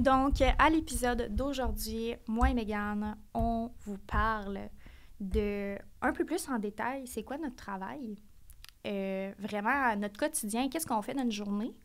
Donc, à l'épisode d'aujourd'hui, moi et Megan, on vous parle de un peu plus en détail, c'est quoi notre travail, euh, vraiment notre quotidien, qu'est-ce qu'on fait dans une journée?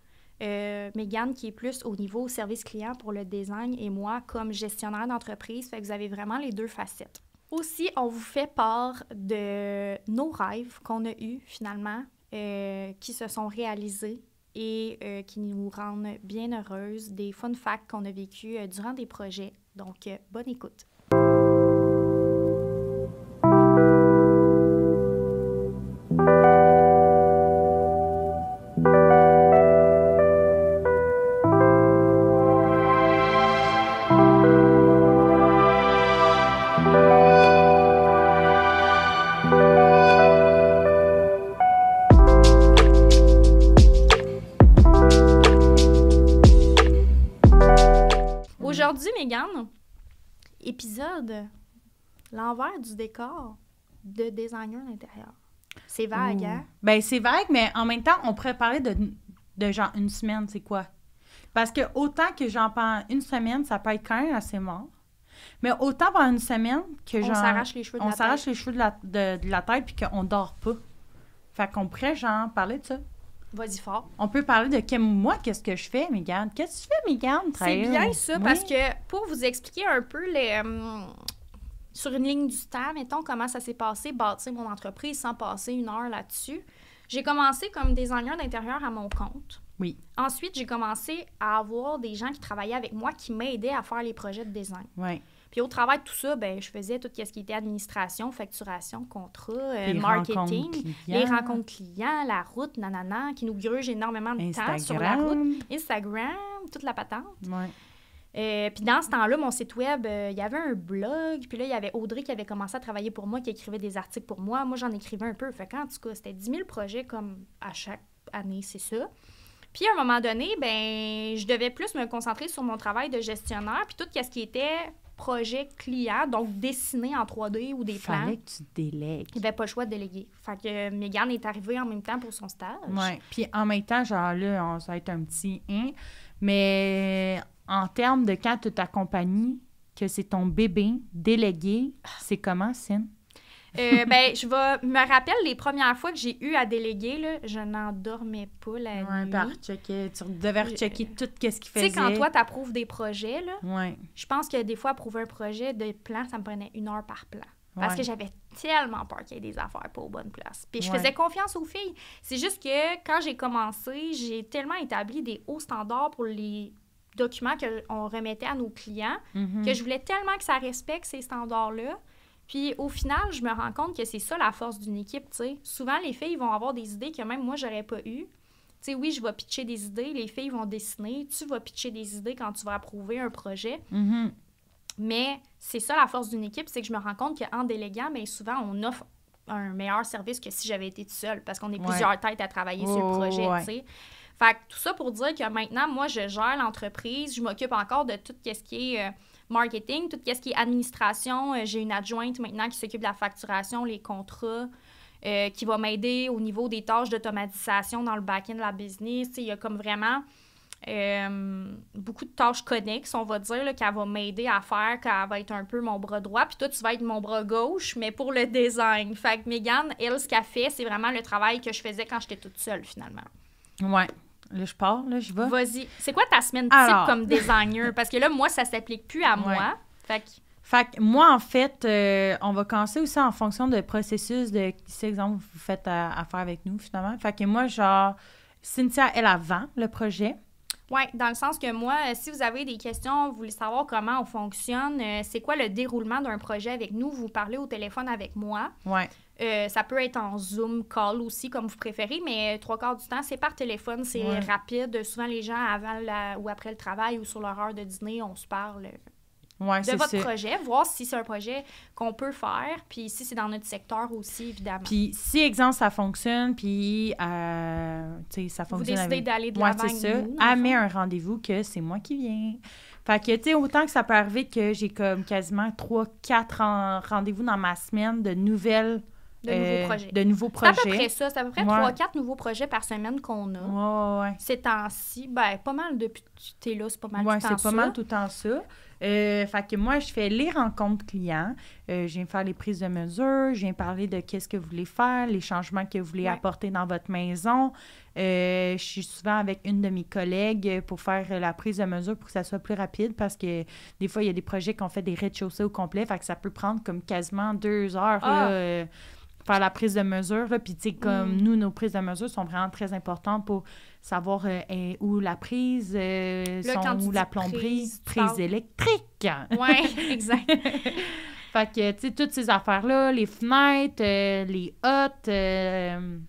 Euh, Megan qui est plus au niveau service client pour le design et moi comme gestionnaire d'entreprise, fait que vous avez vraiment les deux facettes. Aussi, on vous fait part de nos rêves qu'on a eus finalement, euh, qui se sont réalisés et euh, qui nous rendent bien heureuses, des fun facts qu'on a vécu euh, durant des projets. Donc, euh, bonne écoute. L'envers du décor de designer d'intérieur. C'est vague, hein? Ben, c'est vague, mais en même temps, on pourrait parler de, de genre une semaine, c'est quoi? Parce que autant que j'en une semaine, ça peut être quand même assez mort. Mais autant pendant une semaine que On genre. s'arrache les cheveux de on la s'arrache tête. les cheveux de la, de, de la tête puis qu'on dort pas. Fait qu'on pourrait, genre, parler de ça. Vas-y fort. On peut parler de que moi, qu'est-ce que je fais, Mégane? Qu'est-ce que tu fais, Mégane? C'est bien ça, Oui. parce que pour vous expliquer un peu les, hum, sur une ligne du temps, mettons comment ça s'est passé, bâtir mon entreprise sans passer une heure là-dessus. J'ai commencé comme designer d'intérieur à mon compte. Oui. Ensuite, j'ai commencé à avoir des gens qui travaillaient avec moi qui m'aidaient à faire les projets de design. Ouais. Puis au travail de tout ça, ben, je faisais tout ce qui était administration, facturation, contrat, euh, Les marketing, rencontres les rencontres clients, la route, nanana, qui nous gruge énormément de temps sur la Instagram. route. Instagram, toute la patente. Ouais. Euh, puis dans ce temps-là, mon site web, euh, il y avait un blog. Puis là, il y avait Audrey qui avait commencé à travailler pour moi, qui écrivait des articles pour moi. Moi, j'en écrivais un peu. Fait qu'en tout cas, c'était 10 000 projets comme à chaque année, c'est ça. Puis à un moment donné, ben, je devais plus me concentrer sur mon travail de gestionnaire, puis tout ce qui était projet client, donc dessiné en 3D ou des plans. Fallait que tu délègues. Il n'y avait pas le choix de déléguer. Fait que euh, Mégane est arrivée en même temps pour son stage. Ouais. Puis en même temps, genre là, on, ça va être un petit hein, mais en termes de quand tu t'accompagnes, que c'est ton bébé délégué, c'est comment, Cine? Euh, ben, je vais me rappelle les premières fois que j'ai eu à déléguer, là, je n'en dormais pas la Ouais, nuit. par checker, tu devais rechecker tout ce qu'il Tu faisait. sais, quand toi, tu approuves des projets, là, Ouais. je pense que des fois, approuver un projet de plan, ça me prenait une heure par plan. Parce Ouais. que j'avais tellement peur qu'il y ait des affaires pas aux bonnes places. Puis je Ouais. faisais confiance aux filles. C'est juste que quand j'ai commencé, j'ai tellement établi des hauts standards pour les documents qu'on remettait à nos clients Mhm. que je voulais tellement que ça respecte ces standards-là. Puis au final, je me rends compte que c'est ça la force d'une équipe, tu sais. Souvent, les filles vont avoir des idées que même moi, j'aurais pas eues. Tu sais, oui, je vais pitcher des idées, les filles vont dessiner, tu vas pitcher des idées quand tu vas approuver un projet. Mhm. Mais c'est ça la force d'une équipe, c'est que je me rends compte qu'en déléguant, bien souvent, on offre un meilleur service que si j'avais été toute seule, parce qu'on est Ouais. plusieurs têtes à travailler sur Oh, le projet, ouais. tu sais. Fait que tout ça pour dire que maintenant, moi, je gère l'entreprise, je m'occupe encore de tout ce qui est euh, marketing, tout ce qui est administration. Euh, J'ai une adjointe maintenant qui s'occupe de la facturation, les contrats, euh, qui va m'aider au niveau des tâches d'automatisation dans le back-end de la business. Il y a comme vraiment beaucoup de tâches connexes, on va dire, qu'elle va m'aider à faire, qu'elle va être un peu mon bras droit. Puis toi, tu vas être mon bras gauche, mais pour le design. Fait que Megan, elle, ce qu'elle fait, c'est vraiment le travail que je faisais quand j'étais toute seule, finalement. Ouais. Là, je pars, là, je vais. Vas-y. C'est quoi ta semaine type Alors. comme designer? Parce que là, moi, ça s'applique plus à moi. Ouais. Fait que, Fait que moi, en fait, euh, on va commencer aussi en fonction de processus de si, exemple, vous faites à, affaire avec nous, finalement. Fait que moi, genre, Cynthia, elle avant le projet. Oui, dans le sens que moi, euh, si vous avez des questions, vous voulez savoir comment on fonctionne, euh, c'est quoi le déroulement d'un projet avec nous, vous parlez au téléphone avec moi. Ouais. Euh, ça peut être en Zoom call aussi, comme vous préférez, mais trois quarts du temps, c'est par téléphone, c'est Ouais. rapide. Souvent, les gens, avant la- ou après le travail ou sur leur heure de dîner, on se parle euh, Ouais, de c'est votre ça. projet, voir si c'est un projet qu'on peut faire, puis si c'est dans notre secteur aussi, évidemment. Puis si, exemple, ça fonctionne, puis, euh, tu sais, ça vous fonctionne décidez avec... d'aller de Ouais, l'avant c'est avec ça. un rendez-vous que c'est moi qui viens. Fait que, tu sais, autant que ça peut arriver que j'ai comme quasiment trois, quatre en- rendez-vous dans ma semaine de nouvelles De nouveaux projets. De nouveaux C'est à projets. peu près ça. C'est à peu près Ouais. 3-4 nouveaux projets par semaine qu'on a. Ouais, ouais. Ces temps-ci, ben, pas mal depuis que tu es là, c'est pas mal Ouais, tout le c'est temps pas ça. mal tout le temps ça. Euh, fait que moi, je fais les rencontres clients. Euh, je viens faire les prises de mesure. Je viens parler de qu'est-ce que vous voulez faire, les changements que vous voulez Ouais. apporter dans votre maison. Euh, je suis souvent avec une de mes collègues pour faire euh, la prise de mesure pour que ça soit plus rapide parce que des fois, il y a des projets qu'on fait des rez-de-chaussée au complet. Fait que ça peut prendre comme quasiment deux heures. Ah. là, euh, faire la prise de mesure. là. Puis, tu sais, comme Mm. nous, nos prises de mesure sont vraiment très importantes pour savoir euh, est où la prise, euh, Là, sont où la plomberie, prise, électrique. Ouais, exact. fait que, tu sais, toutes ces affaires-là, les fenêtres, euh, les hottes,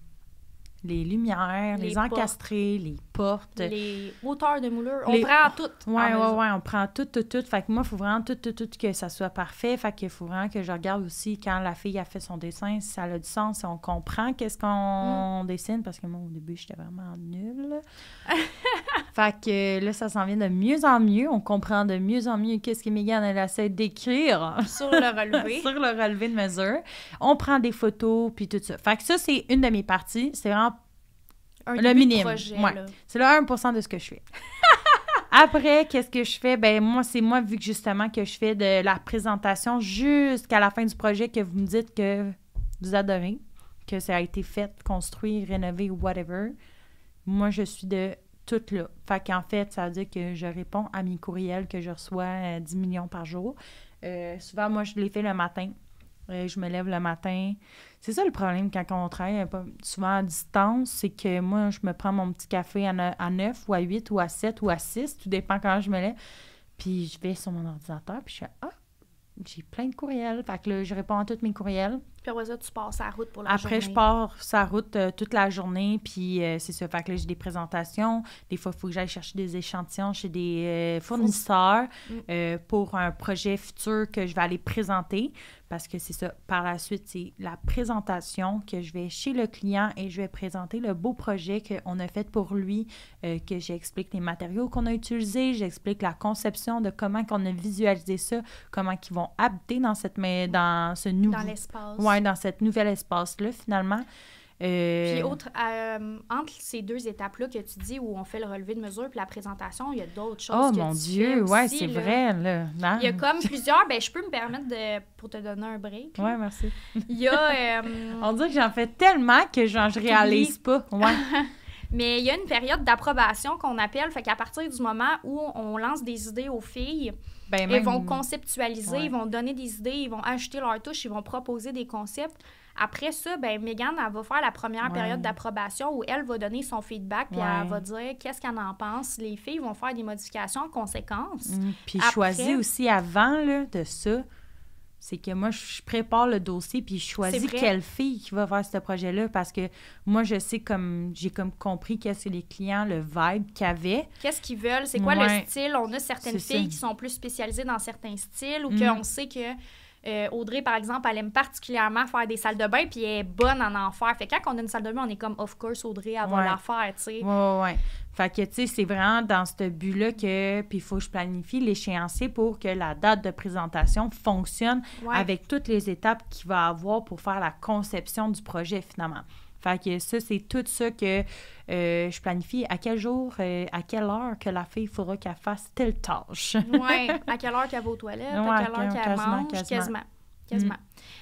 les lumières, les, Les portes. encastrés, les portes. Les hauteurs de moulure, on Les- prend toutes. en Ouais, ouais, mesure. ouais, on prend tout, tout, tout. Fait que moi, il faut vraiment tout, tout, tout que ça soit parfait. Fait qu'il faut vraiment que je regarde aussi quand la fille a fait son dessin, si ça a du sens, si on comprend qu'est-ce Mm. qu'on dessine. Parce que moi, au début, j'étais vraiment nulle. fait que là, ça s'en vient de mieux en mieux. On comprend de mieux en mieux qu'est-ce que Megan, elle essaie d'écrire Sur le relevé. sur le relevé de mesure. On prend des photos, puis tout ça. Fait que ça, c'est une de mes parties. C'est vraiment Un Le projet, ouais. là. c'est le 1% de ce que je fais. Après, qu'est-ce que je fais? Ben moi, c'est moi, vu que justement que je fais de la présentation jusqu'à la fin du projet que vous me dites que vous adorez, que ça a été fait, construit, rénové ou whatever. Moi, je suis de tout là. Fait qu'en fait, ça veut dire que je réponds à mes courriels que je reçois euh, 10 millions par jour. Euh, souvent, moi, je les fais le matin. Euh, je me lève le matin. C'est ça le problème quand on travaille peu- souvent à distance, c'est que moi, je me prends mon petit café à, à 9 ou à 8 ou à 7 ou à 6, tout dépend quand je me lève. Puis je vais sur mon ordinateur, puis je fais Ah, j'ai plein de courriels. Fait que là, je réponds à tous mes courriels. Puis après ça, tu passes à la route pour la Après, je journée. pars sa route euh, toute la journée, puis euh, c'est ça. Fait que là, j'ai des présentations. Des fois, il faut que j'aille chercher des échantillons chez des euh, fournisseurs Mm. pour un projet futur que je vais aller présenter. Parce que c'est ça. Par la suite, c'est la présentation que je vais chez le client et je vais présenter le beau projet qu'on a fait pour lui, que j'explique les matériaux qu'on a utilisés, j'explique la conception de comment qu'on a visualisé ça, comment ils vont habiter dans, cette, mais dans ce nouveau... Dans l'espace. Ouais, dans cet nouvel espace-là, finalement. Euh, Puis autre, euh, entre ces deux étapes-là que tu dis où on fait le relevé de mesure puis la présentation, il y a d'autres choses Oh que mon tu Dieu, ouais, c'est vrai, là. Non? Il y a comme plusieurs, ben je peux me permettre de, pour te donner un break. Ouais, merci. Il y a, euh, On dirait que j'en fais tellement que genre, je réalise pas. Ouais. mais il y a une période d'approbation qu'on appelle, fait qu'à partir du moment où on lance des idées aux filles, Ben, Ils même- vont conceptualiser, Ouais. ils vont donner des idées, ils vont ajouter leur touche, ils vont proposer des concepts. Après ça, ben Megan, elle va faire la première Ouais. période d'approbation où elle va donner son feedback, puis Ouais. elle va dire qu'est-ce qu'elle en pense. Les filles vont faire des modifications en conséquence. Mm, Puis choisis aussi avant là, de ça. C'est que moi, je prépare le dossier puis je choisis quelle fille qui va faire ce projet-là parce que moi, je sais comme j'ai comme compris qu'est-ce que les clients, le vibe qu'ils avaient. Qu'est-ce qu'ils veulent? C'est quoi Ouais. le style? On a certaines filles ça. qui sont plus spécialisées dans certains styles ou Mm. qu'on sait que euh, Audrey, par exemple, elle aime particulièrement faire des salles de bain puis elle est bonne en en faire. Fait que quand on a une salle de bain, on est comme, of course, Audrey, elle va Ouais. la faire, tu sais. Ouais, ouais. Fait que, tu sais, c'est vraiment dans ce but-là que, puis il faut que je planifie l'échéancier pour que la date de présentation fonctionne Ouais. avec toutes les étapes qu'il va avoir pour faire la conception du projet, finalement. Fait que ça, c'est tout ça que euh, je planifie. À quel jour, euh, à quelle heure que la fille faudra qu'elle fasse telle tâche? Oui, à quelle heure qu'elle va aux toilettes, Ouais, à quelle heure qu'elle mange, quasiment. quasiment. Quasiment.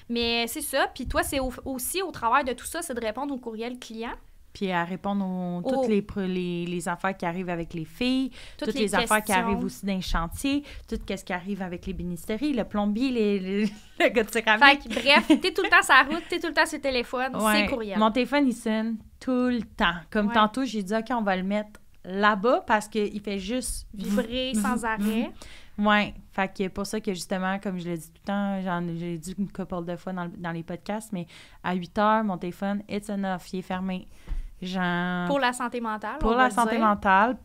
Mais c'est ça. Puis toi, c'est au- aussi au travail de tout ça, c'est de répondre aux courriels clients. Puis à répondre aux Oh. toutes les, pro- les, les affaires qui arrivent avec les filles, Toutes, toutes, les, affaires qui arrivent aussi dans les chantiers, tout ce qui arrive avec les ministéries, le plombier, les, les- le gars de céramique. Fait que, bref, t'es tout le temps sur la route, t'es tout le temps sur le téléphone, Ouais. c'est courriel. Mon téléphone, il sonne tout le temps. Comme Ouais. tantôt, j'ai dit, OK, on va le mettre là-bas parce qu'il fait juste Vibrer sans arrêt. Ouais, fait que pour ça que justement, comme je l'ai dit tout le temps, j'en j'ai dit une couple de fois dans, le- dans les podcasts, mais à 8 heures, mon téléphone, it's enough, il est fermé. Genre, Pour la santé mentale. pour on la santé dire. mentale,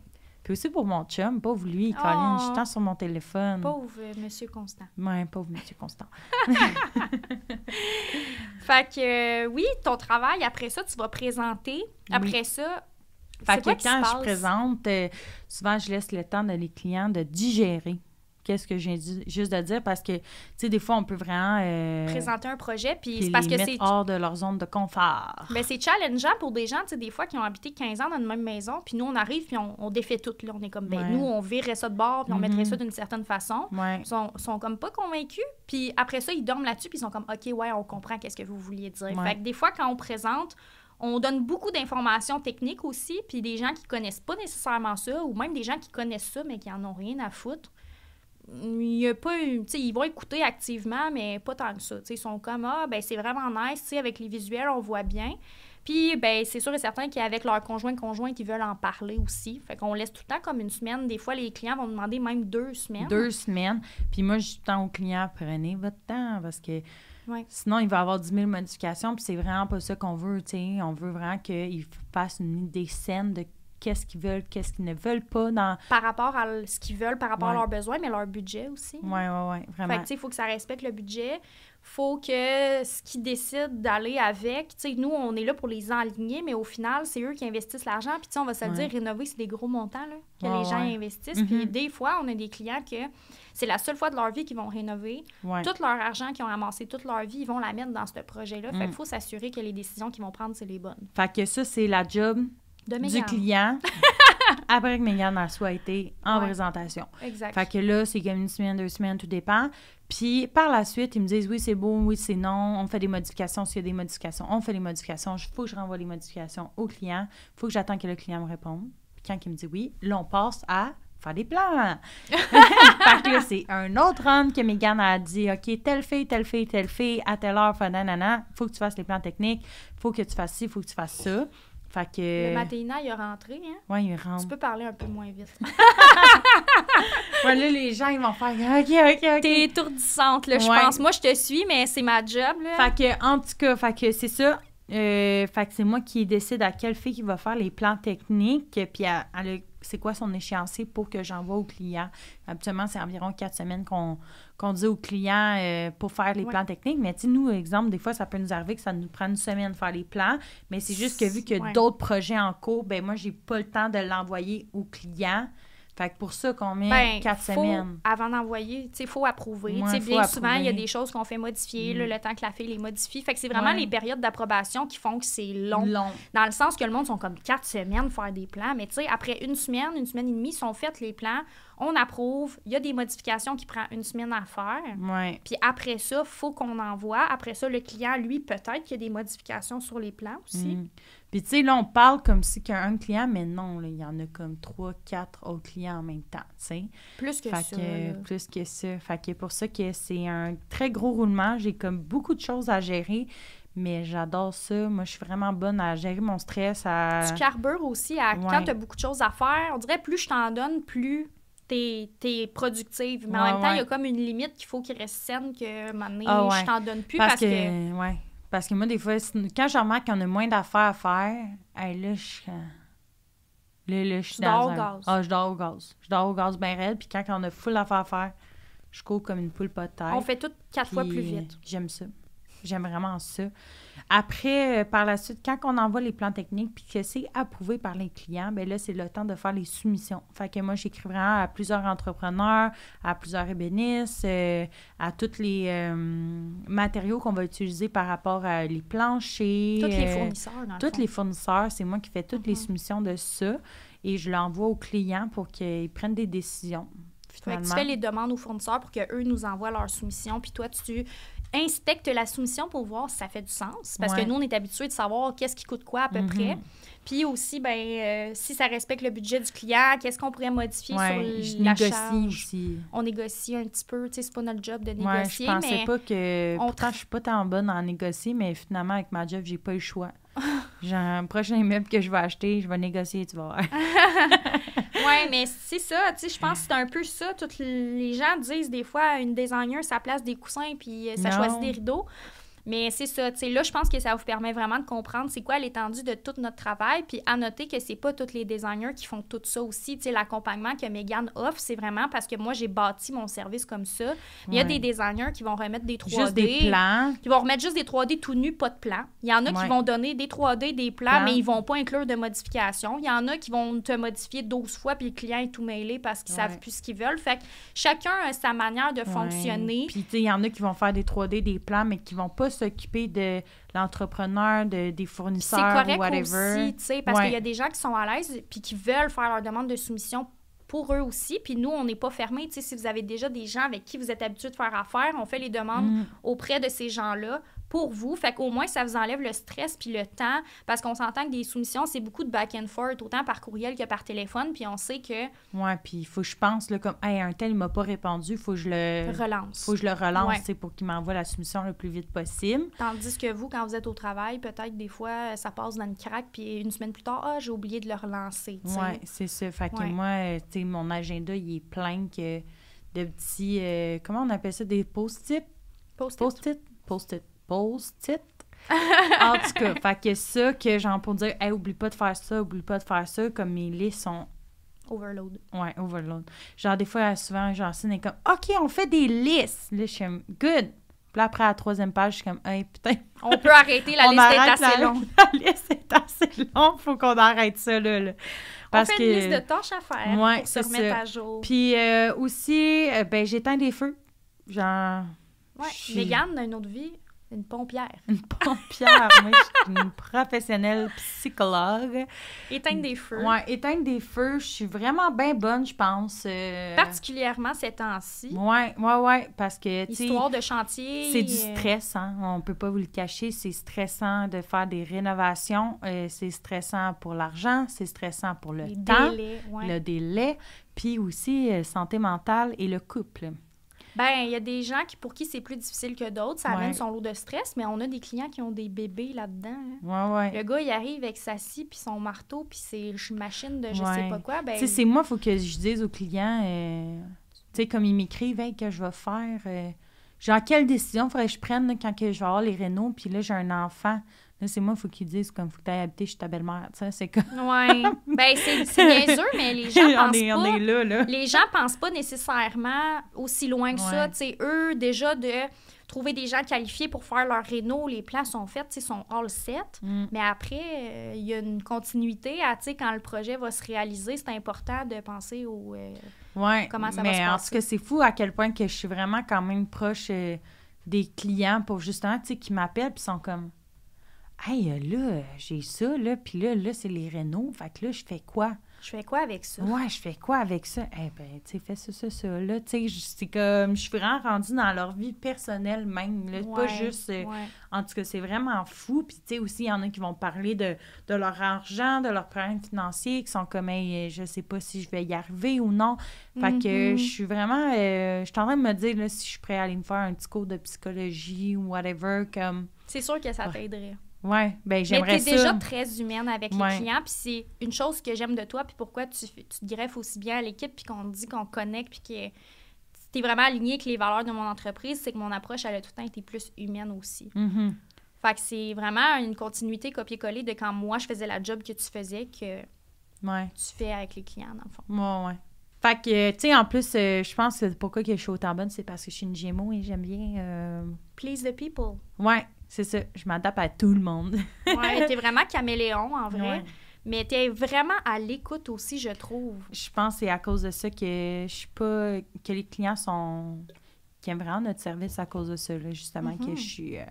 puis aussi pour mon chum, pauvre lui, Colin, je suis tant sur mon téléphone. Pauvre euh, Monsieur Constant. Ouais, pauvre monsieur Constant. Fait que euh, oui, ton travail, après ça, tu vas présenter. Après ça, Fait que quoi quand je passe? présente, euh, souvent je laisse le temps de les clients de digérer qu'est-ce que j'ai juste de dire parce que, tu sais, des fois, on peut vraiment. euh, Présenter un projet, puis c'est parce les que c'est hors de leur zone de confort. Ben, c'est challengeant pour des gens, tu sais, des fois, qui ont habité 15 ans dans une même maison, puis nous, on arrive, puis on, on défait tout, là. On est comme, ben, Ouais. nous, on virerait ça de bord, puis on Mhm. mettrait ça d'une certaine façon. Ouais. Ils sont, sont comme pas convaincus, puis après ça, ils dorment là-dessus, puis ils sont comme, OK, ouais, on comprend qu'est-ce que vous vouliez dire. Ouais. Fait que des fois, quand on présente, on donne beaucoup d'informations techniques aussi, puis des gens qui connaissent pas nécessairement ça, ou même des gens qui connaissent ça, mais qui en ont rien à foutre. Il y a pas eu- ils vont écouter activement, mais pas tant que ça. Tu sais, ils sont comme, ah, ben c'est vraiment nice, avec les visuels, on voit bien. Puis, ben, c'est sûr et certain qu'avec leur conjoint conjoint ils veulent en parler aussi. Fait qu'on laisse tout le temps comme une semaine. Des fois, les clients vont demander même deux semaines. Deux semaines. Puis moi, je temps aux clients, prenez votre temps parce que Ouais. sinon, il va y avoir 10 000 modifications. Puis c'est vraiment pas ça qu'on veut. sais. On veut vraiment qu'ils fassent une idée saine de qu'est-ce qu'ils veulent, qu'est-ce qu'ils ne veulent pas dans. par rapport à ce qu'ils veulent, par rapport Ouais. à leurs besoins, mais leur budget aussi. Ouais, ouais, Fait vraiment. que, tu sais, il faut que ça respecte le budget. faut que ce qu'ils décident d'aller avec, tu sais, nous, on est là pour les enligner, mais au final, c'est eux qui investissent l'argent. Puis, tu sais, on va se le Ouais. dire, rénover, c'est des gros montants, là, que Ouais, les gens investissent. Puis, Mhm. des fois, on a des clients que c'est la seule fois de leur vie qu'ils vont rénover. Tout leur argent qu'ils ont amassé toute leur vie, ils vont la mettre dans ce projet-là. Fait Mm. qu'il faut s'assurer que les décisions qu'ils vont prendre, c'est les bonnes. Fait que ça, c'est la job De du Mégane. client après que Megan a soit été en Ouais. présentation. Exact. Fait que là, c'est comme une semaine, deux semaines, tout dépend. Puis par la suite, ils me disent oui, c'est beau, oui, c'est non. On fait des modifications s'il y a des modifications. On fait des modifications. Il faut que je renvoie les modifications au client. Il faut que j'attende que le client me réponde. Puis quand il me dit oui, là, on passe à faire des plans. fait que là, c'est un autre run que Megan a dit OK, telle fille, telle fille, telle fille, à telle heure, fa nanana. faut que tu fasses les plans techniques. faut que tu fasses ci, faut que tu fasses ça. Fait que. Le il est rentré, hein? Ouais, il Tu rentre. peux parler un peu moins vite. Ouais, là, les gens, ils vont faire OK, OK, OK. T'es étourdissante, là, je Ouais. pense. Moi, je te suis, mais c'est ma job, là. Fait que, en tout cas, fait que c'est ça. Euh, fait que c'est moi qui décide à quelle fille qui va faire les plans techniques, puis à- à le- c'est quoi son échéancier pour que j'envoie au client? Habituellement, c'est environ quatre semaines qu'on dit au client euh, pour faire les Ouais. plans techniques. Mais tu sais, nous, exemple, des fois, ça peut nous arriver que ça nous prend une semaine de faire les plans, mais c'est juste que vu qu'il y a Ouais. d'autres projets en cours, ben moi, j'ai pas le temps de l'envoyer au client. Fait que pour ça qu'on met Ben, quatre semaines. Avant d'envoyer, il faut approuver. Ouais, faut bien souvent, il y a approuver. des choses qu'on fait modifier Mm. là, le temps que la fille les modifie. Fait que c'est vraiment Ouais. les périodes d'approbation qui font que c'est long. Long. Dans le sens que le monde sont comme quatre semaines faire des plans. Mais tu sais, après une semaine, une semaine et demie, sont faites les plans. On approuve. Il y a des modifications qui prennent une semaine à faire. Ouais. Puis après ça, il faut qu'on envoie. Après ça, le client, lui, peut-être qu'il y a des modifications sur les plans aussi. Mm. Puis, tu sais, là, on parle comme si qu'il y a un client, mais non, il y en a comme trois, quatre autres clients en même temps, tu sais. Plus que Fait ça. que, là. plus que ça. Fait que pour ça que c'est un très gros roulement. J'ai comme beaucoup de choses à gérer, mais j'adore ça. Moi, je suis vraiment bonne à gérer mon stress, à... Tu carbures aussi à quand tu as beaucoup de choses à faire. On dirait plus je t'en donne, plus t'es es productive. Mais en même temps, il y a comme une limite qu'il faut qu'il reste saine que maintenant, Ah je t'en donne plus parce, parce, que, que... Parce que moi, des fois, quand je remarque qu'on a moins d'affaires à faire, hey, là, je suis... Là, là, je suis dans un- gaz. Ah, je dors au gaz. Je dors au gaz bien raide, puis quand on a full d'affaires à faire, je cours comme une poule pas de terre. on fait tout quatre fois plus vite. J'aime ça. J'aime vraiment ça. Après, euh, par la suite, quand on envoie les plans techniques puis que c'est approuvé par les clients, ben là, c'est le temps de faire les soumissions. Fait que moi, j'écris vraiment à plusieurs entrepreneurs, à plusieurs ébénistes, euh, à tous les euh, matériaux qu'on va utiliser par rapport à les planchers. Tous les fournisseurs, dans le tous les fournisseurs, c'est moi qui fais toutes les Mhm. soumissions de ça et je l'envoie aux clients pour qu'ils prennent des décisions. Fait que tu fais les demandes aux fournisseurs pour qu'eux nous envoient leur soumission, puis toi, tu inspectes la soumission pour voir si ça fait du sens. Parce Ouais. que nous, on est habitués de savoir qu'est-ce qui coûte quoi à peu Mhm. près. Puis aussi, ben, euh, si ça respecte le budget du client, qu'est-ce qu'on pourrait modifier Ouais, sur la négocie charge? aussi. On négocie un petit peu. Tu sais, c'est pas notre job de Ouais, négocier, je pensais mais pas que. on Pourtant, je suis pas tant bonne en négocier, mais finalement, avec ma job, j'ai pas eu le choix. J'ai un prochain immeuble que je vais acheter, je vais négocier, tu vas voir. ouais, mais c'est ça. Tu sais, je pense que c'est un peu ça. Toutes les gens disent des fois, une designer, ça place des coussins puis euh, ça Non. choisit des rideaux. Mais c'est ça, tu sais, là, je pense que ça vous permet vraiment de comprendre c'est quoi l'étendue de tout notre travail, puis à noter que c'est pas tous les designers qui font tout ça aussi. Tu sais, l'accompagnement que Megan offre, c'est vraiment parce que moi, j'ai bâti mon service comme ça. Il y a Ouais. des designers qui vont remettre des 3D. Juste des plans. Qui vont remettre juste des 3D tout nus, pas de plan. Il y en a qui vont donner des 3D, des plans, Plans. mais ils vont pas inclure de modifications. Il y en a qui vont te modifier 12 fois, puis le client est tout mêlé parce qu'ils Ouais. savent plus ce qu'ils veulent. Fait que chacun a sa manière de fonctionner. Puis, tu sais, il y en a qui vont faire des 3D, des plans, mais qui vont pas s'occuper de l'entrepreneur, de, des fournisseurs correct ou whatever. aussi, parce Ouais. qu'il y a des gens qui sont à l'aise puis qui veulent faire leur demande de soumission pour eux aussi. Puis nous, on n'est pas fermé. Tu sais, si vous avez déjà des gens avec qui vous êtes habitué de faire affaire, on fait les demandes Mm. auprès de ces gens-là pour vous. Fait qu'au moins, ça vous enlève le stress puis le temps. Parce qu'on s'entend que des soumissions, c'est beaucoup de back and forth, autant par courriel que par téléphone. Puis on sait que Ouais, puis il faut que je pense, là, comme, hey, un tel, il m'a pas répondu, il faut que je le. relance. Faut que je le relance, Ouais. pour qu'il m'envoie la soumission le plus vite possible. Tandis que vous, quand vous êtes au travail, peut-être des fois, ça passe dans une craque, puis une semaine plus tard, ah, j'ai oublié de le relancer. tu sais. Ouais, c'est ça. Fait que Ouais. moi, tu sais, mon agenda, il est plein que de petits. euh, comment on appelle ça Des post-it? Post-it. Post-it Post-it. Post-it En tout cas, fait que ça, que genre pour dire, hey, oublie pas de faire ça, oublie pas de faire ça, comme mes listes sont. Overload. Ouais, overload. Genre, des fois, souvent, Jacine est comme, OK, on fait des listes. Là, je suis good. Puis là, après, à la troisième page, je suis comme, hey, putain, On peut arrêter, la on liste est assez la, longue. la liste est assez longue, faut qu'on arrête ça, là. là. Parce on fait que. une liste de tâches à faire Ouais, pour se remettre ça. à jour. Puis euh, aussi, euh, ben, j'éteins des feux. Genre, ouais. Mégane, dans une autre vie, une pompière. une pompière. Moi, je suis une professionnelle psychologue. Éteindre des feux. Ouais, éteindre des feux, je suis vraiment bien bonne, je pense. euh, Particulièrement ces temps-ci. Ouais, ouais, ouais, parce que, Histoire de chantier. c'est du euh, stress, hein. On peut pas vous le cacher. C'est stressant de faire des rénovations. euh, c'est stressant pour l'argent. C'est stressant pour le les temps, délais. ouais. le délai. Puis aussi, euh, santé mentale et le couple. Ben, il y a des gens qui, pour qui c'est plus difficile que d'autres. Ça Ouais. amène son lot de stress, mais on a des clients qui ont des bébés là-dedans. hein. Ouais, ouais. Le gars, il arrive avec sa scie, puis son marteau, puis ses machines de je sais pas quoi. Ben, Tu sais, c'est moi, il faut que je dise aux clients, euh, tu sais, comme ils m'écrivent, hey, que je vais faire. euh, genre, quelle décision faudrait que je prenne là, quand que je vais avoir les rénaux, puis là, j'ai un enfant. Là, c'est moi, il faut qu'ils disent, comme, faut que tu ailles habiter chez ta belle-mère. Tu sais, c'est comme. Ouais. ben, c'est c'est niaiseux, mais les gens on, pensent est, pas... on est là, là. les gens pensent pas nécessairement aussi loin que ça. Tu sais, eux, déjà, de trouver des gens qualifiés pour faire leur réno, les plans sont faits, tu sais, sont all set. Mm. Mais après, euh, il y a une continuité à, tu sais, quand le projet va se réaliser, c'est important de penser au... euh, Ouais, Comment ça va se en passer? tout cas, c'est fou à quel point que je suis vraiment quand même proche euh, des clients pour justement, tu sais, qui m'appellent puis sont comme Hey, euh, là, euh, j'ai ça, là, puis là, là, c'est les rénaux. Fait que là, je fais quoi? je fais quoi avec ça? Ouais, je fais quoi avec ça? Eh ben, tu sais, fais ça, ça, ça. Là, tu sais, c'est comme, je suis vraiment rendue dans leur vie personnelle même. Là, pas juste. euh, ouais. En tout cas, c'est vraiment fou. Puis, tu sais, aussi, il y en a qui vont parler de, de leur argent, de leurs problèmes financiers, qui sont comme, hey, je sais pas si je vais y arriver ou non. Fait que Mhm. je suis vraiment. euh, je suis en train de me dire, là, si je suis prête à aller me faire un petit cours de psychologie ou whatever, comme. C'est sûr que ça Ouais. t'aiderait. Ouais, ben, Mais j'aimerais t'es ça. déjà très humaine avec Ouais. les clients, puis c'est une chose que j'aime de toi, puis pourquoi tu, tu te greffes aussi bien à l'équipe, puis qu'on dit qu'on connecte, puis que t'es vraiment aligné avec les valeurs de mon entreprise, c'est que mon approche, elle a tout le temps été plus humaine aussi. Mhm. Fait que c'est vraiment une continuité copier-coller de quand moi, je faisais la job que tu faisais, que Ouais. tu fais avec les clients, dans le fond. Ouais, ouais. Fait que, tu sais, en plus, euh, je pense que pourquoi que je suis autant bonne, c'est parce que je suis une Gémeaux et j'aime bien. euh, Please the people. Ouais, c'est ça. Je m'adapte à tout le monde. Ouais, t'es vraiment caméléon, en vrai. Ouais. Mais t'es vraiment à l'écoute aussi, je trouve. Je pense que c'est à cause de ça que je suis pas. que les clients sont. qui aiment vraiment notre service à cause de ça, là, justement, que Mhm. je suis. euh,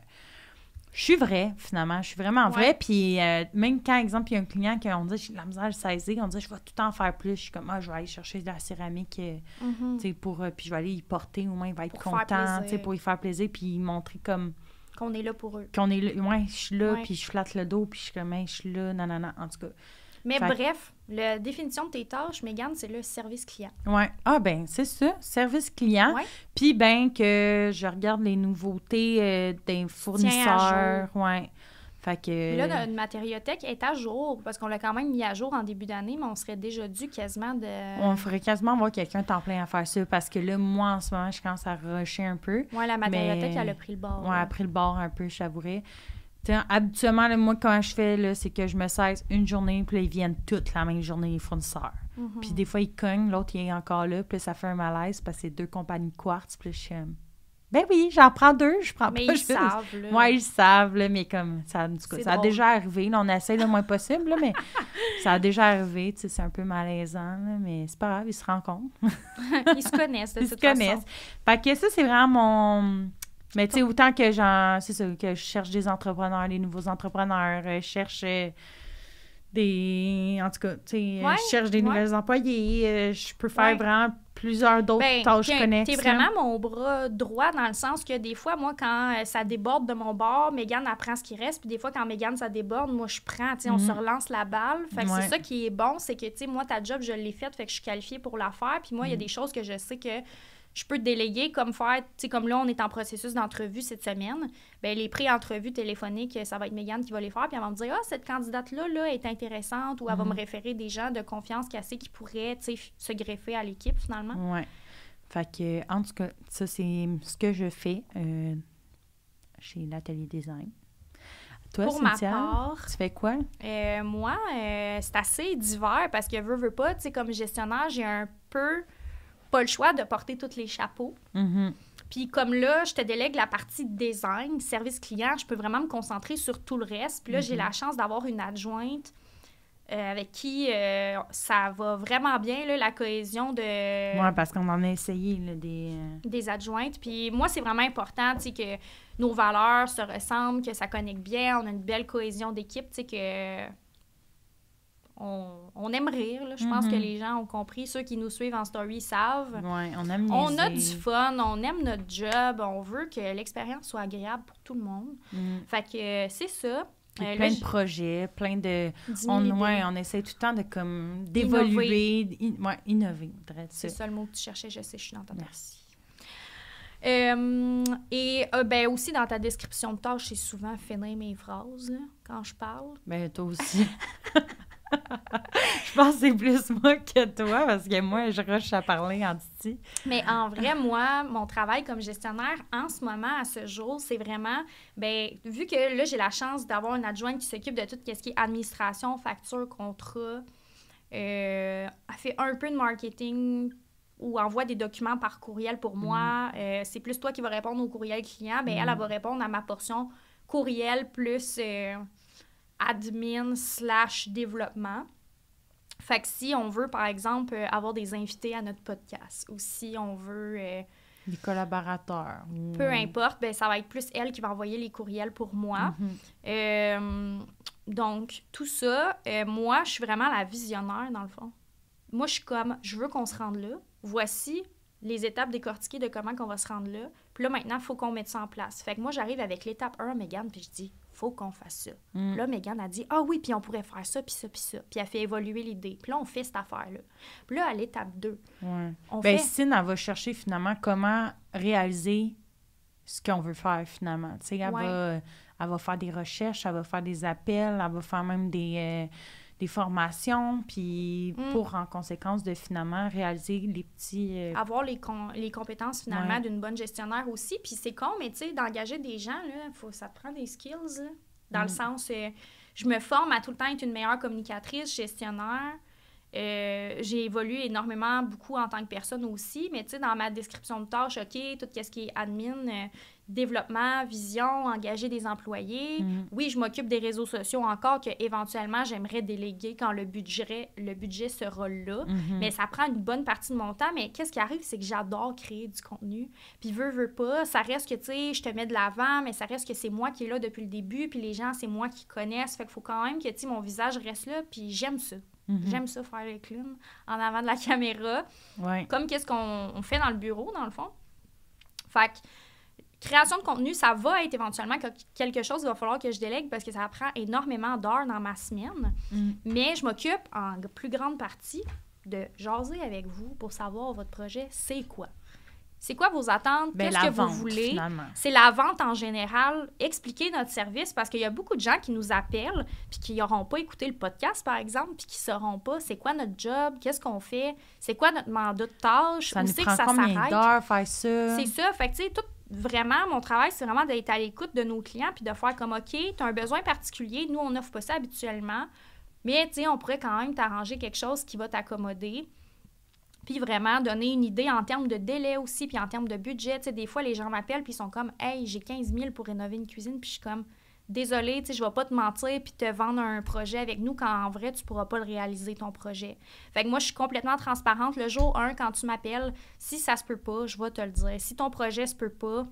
je suis vraie, finalement. Je suis vraiment vraie. Ouais. Puis euh, même quand, exemple, il y a un client qui on dit j'ai de la misère à saisir, on dit je vais tout en faire plus. Je suis comme, ah, je vais aller chercher de la céramique, euh, Mhm. tu sais, pour. euh, puis je vais aller y porter, au moins, il va être Pour content, tu sais, pour y faire plaisir, puis montrer comme. Qu'on est là pour eux. qu'on est là. Ouais, je suis là, puis je flatte le dos, puis je suis comme, je suis là, non, non, non. En tout cas. Mais Fait- bref, la définition de tes tâches, Mégane, c'est le service client. Ouais. Ah, ben, c'est ça, service client. Ouais. Puis, ben, que je regarde les nouveautés euh, des fournisseurs. Ouais. Fait que... Mais là, notre matériothèque est à jour, parce qu'on l'a quand même mis à jour en début d'année, mais on serait déjà dû quasiment de... On ferait quasiment voir quelqu'un temps plein à faire ça, parce que là, moi, en ce moment, je commence à rusher un peu. Ouais, la matériothèque, Mais- elle a pris le bord. Ouais, après le bord un peu, je savourais. T'sais, habituellement, là, moi, quand je fais, c'est que je me cesse une journée, puis là, ils viennent toutes la même journée, les fournisseurs. Mhm. Puis des fois, ils cognent, l'autre, il est encore là, puis là, ça fait un malaise parce que c'est deux compagnies de quartz, puis je suis comme, ben oui, j'en prends deux, je prends Mais pas ils juste. savent, là. Ouais, ils savent, là, mais comme, ça, ça a drôle. déjà arrivé. Là, on essaie le moins possible, là, mais ça a déjà arrivé, tu sais, c'est un peu malaisant, là, mais c'est pas grave, ils se rencontrent. ils se connaissent, de Ils se toute connaissent. façon. Fait que ça, c'est vraiment mon. Mais tu sais, autant que j'en. C'est ça, que je cherche des entrepreneurs, des nouveaux entrepreneurs, euh, je cherche euh, des. En tout cas, tu sais, euh, Ouais, je cherche des ouais. nouvelles employés, euh, je peux faire Ouais. vraiment plusieurs d'autres Ben, tâches connexes. T'es vraiment mon bras droit dans le sens que des fois, moi, quand euh, ça déborde de mon bord, Mégane apprend ce qui reste. Puis des fois, quand Mégane, ça déborde, moi, je prends. Tu sais, on Mhm. se relance la balle. Fait que c'est ça qui est bon, c'est que, tu sais, moi, ta job, je l'ai faite, fait que je suis qualifiée pour la faire. Puis moi, il y a Mhm. des choses que je sais que je peux déléguer, comme faire, tu sais, comme là, on est en processus d'entrevue cette semaine. Ben les pré-entrevues téléphoniques, ça va être Mégane qui va les faire. Puis elle va me dire, ah, cette candidate-là, là, est intéressante. Ou elle va Mhm. me référer des gens de confiance qu'elle sait qui pourraient, tu sais, se greffer à l'équipe, finalement. Ouais. Fait que, en tout cas, ça, c'est ce que je fais euh, chez l'Atelier Design. Toi, Pour ma Cynthia, part, tu fais quoi? Euh, moi, euh, c'est assez divers parce que veux, veux pas, tu sais, comme gestionnaire, j'ai un peu pas le choix de porter tous les chapeaux. Mhm. Puis comme là, je te délègue la partie design, service client, je peux vraiment me concentrer sur tout le reste. Puis là, j'ai Mhm. la chance d'avoir une adjointe euh, avec qui euh, ça va vraiment bien, là, la cohésion de, Ouais, parce qu'on en a essayé, là, des. euh, des adjointes. Puis moi, c'est vraiment important, tu sais, que nos valeurs se ressemblent, que ça connecte bien, on a une belle cohésion d'équipe, tu sais, que on, on aime rire, là. Je pense Mhm. que les gens ont compris. Ceux qui nous suivent en story savent. Ouais, on aime On a du fun, on aime notre job, on veut que l'expérience soit agréable pour tout le monde. Mhm. Fait que euh, c'est ça. Euh, plein là, de projets, plein de... j'ai 10 000 On, ouais, on essaie tout le temps de comme d'évoluer, in- ouais, innover, C'est ça. le mot que tu cherchais, je sais, je suis dans ta. Merci. Euh, et euh, ben aussi dans ta description de tâche, c'est souvent finir mes phrases là, quand je parle. Ben, toi aussi. je pense que c'est plus moi que toi, parce que moi, je rush à parler en titi. Mais en vrai, moi, mon travail comme gestionnaire en ce moment, à ce jour, c'est vraiment, ben, vu que là, j'ai la chance d'avoir une adjointe qui s'occupe de tout ce qui est administration, facture, contrat, euh, elle fait un peu de marketing ou envoie des documents par courriel pour moi. Euh, c'est plus toi qui vas répondre au courriel client. Ben, elle, elle va répondre à ma portion courriel plus euh, admin slash développement. Fait que si on veut, par exemple, euh, avoir des invités à notre podcast ou si on veut, euh, Les collaborateurs. peu importe, ben, ça va être plus elle qui va envoyer les courriels pour moi. Mhm. Euh, donc, tout ça, euh, moi, je suis vraiment la visionnaire, dans le fond. Moi, je suis comme, je veux qu'on se rende là. Voici les étapes décortiquées de comment qu'on va se rendre là. Puis là, maintenant, il faut qu'on mette ça en place. Fait que moi, j'arrive avec l'étape 1 à Mégane, puis je dis, faut qu'on fasse ça. Mm. Là, Mégane a dit, ah oui, puis on pourrait faire ça, puis ça, puis ça. Puis elle fait évoluer l'idée. Puis là, on fait cette affaire-là. Puis là, à l'étape 2, Ouais. on Ben, fait... Cine, elle va chercher finalement comment réaliser ce qu'on veut faire finalement. Tu sais, elle, Ouais. va, elle va faire des recherches, elle va faire des appels, elle va faire même des, euh, des formations, puis Mm. pour en conséquence de finalement réaliser les petits. euh, avoir les, com- les compétences finalement Ouais. d'une bonne gestionnaire aussi. Puis c'est con, mais tu sais, d'engager des gens, là, faut, ça te prend des skills. là. dans le Mm. sens, euh, je me forme à tout le temps être une meilleure communicatrice, gestionnaire. Euh, j'ai évolué énormément, beaucoup en tant que personne aussi, mais tu sais, dans ma description de tâches, OK, tout ce qui est admin, euh, développement, vision, engager des employés. Mhm. Oui, je m'occupe des réseaux sociaux encore que éventuellement j'aimerais déléguer quand le budget, le budget sera là. Mhm. Mais ça prend une bonne partie de mon temps. Mais qu'est-ce qui arrive, c'est que j'adore créer du contenu. Puis veux, veux pas, ça reste que, tu sais, je te mets de l'avant, mais ça reste que c'est moi qui est là depuis le début. Puis les gens, c'est moi qui connaissent. Fait qu'il faut quand même que, tu sais, mon visage reste là. Puis j'aime ça. Mhm. J'aime ça faire le clown en avant de la caméra. Ouais. Comme qu'est-ce qu'on on fait dans le bureau, dans le fond. Fait que création de contenu, ça va être éventuellement que- quelque chose qu'il va falloir que je délègue parce que ça prend énormément d'heures dans ma semaine. Mhm. Mais je m'occupe en plus grande partie de jaser avec vous pour savoir votre projet, c'est quoi? c'est quoi vos attentes, Ben, qu'est-ce que vente, vous voulez? C'est la vente en général. Expliquer notre service parce qu'il y a beaucoup de gens qui nous appellent puis qui n'auront pas écouté le podcast, par exemple, puis qui ne sauront pas c'est quoi notre job, qu'est-ce qu'on fait, c'est quoi notre mandat de tâche, Ça où c'est que ça s'arrête. d'heures faire ça? C'est ça. Fait que, tu sais, tout vraiment, mon travail, c'est vraiment d'être à l'écoute de nos clients puis de faire comme, OK, tu as un besoin particulier. Nous, on n'offre pas ça habituellement. Mais, tu sais, on pourrait quand même t'arranger quelque chose qui va t'accommoder. Puis vraiment donner une idée en termes de délai aussi, puis en termes de budget. Tu sais, des fois, les gens m'appellent puis ils sont comme, Hey, j'ai 15 000 pour rénover une cuisine. Puis je suis comme, Désolée, tu sais, je vais pas te mentir puis te vendre un projet avec nous quand en vrai, tu pourras pas le réaliser, ton projet. Fait que moi, je suis complètement transparente. Le jour 1, quand tu m'appelles, si ça se peut pas, je vais te le dire. Si ton projet se peut pas,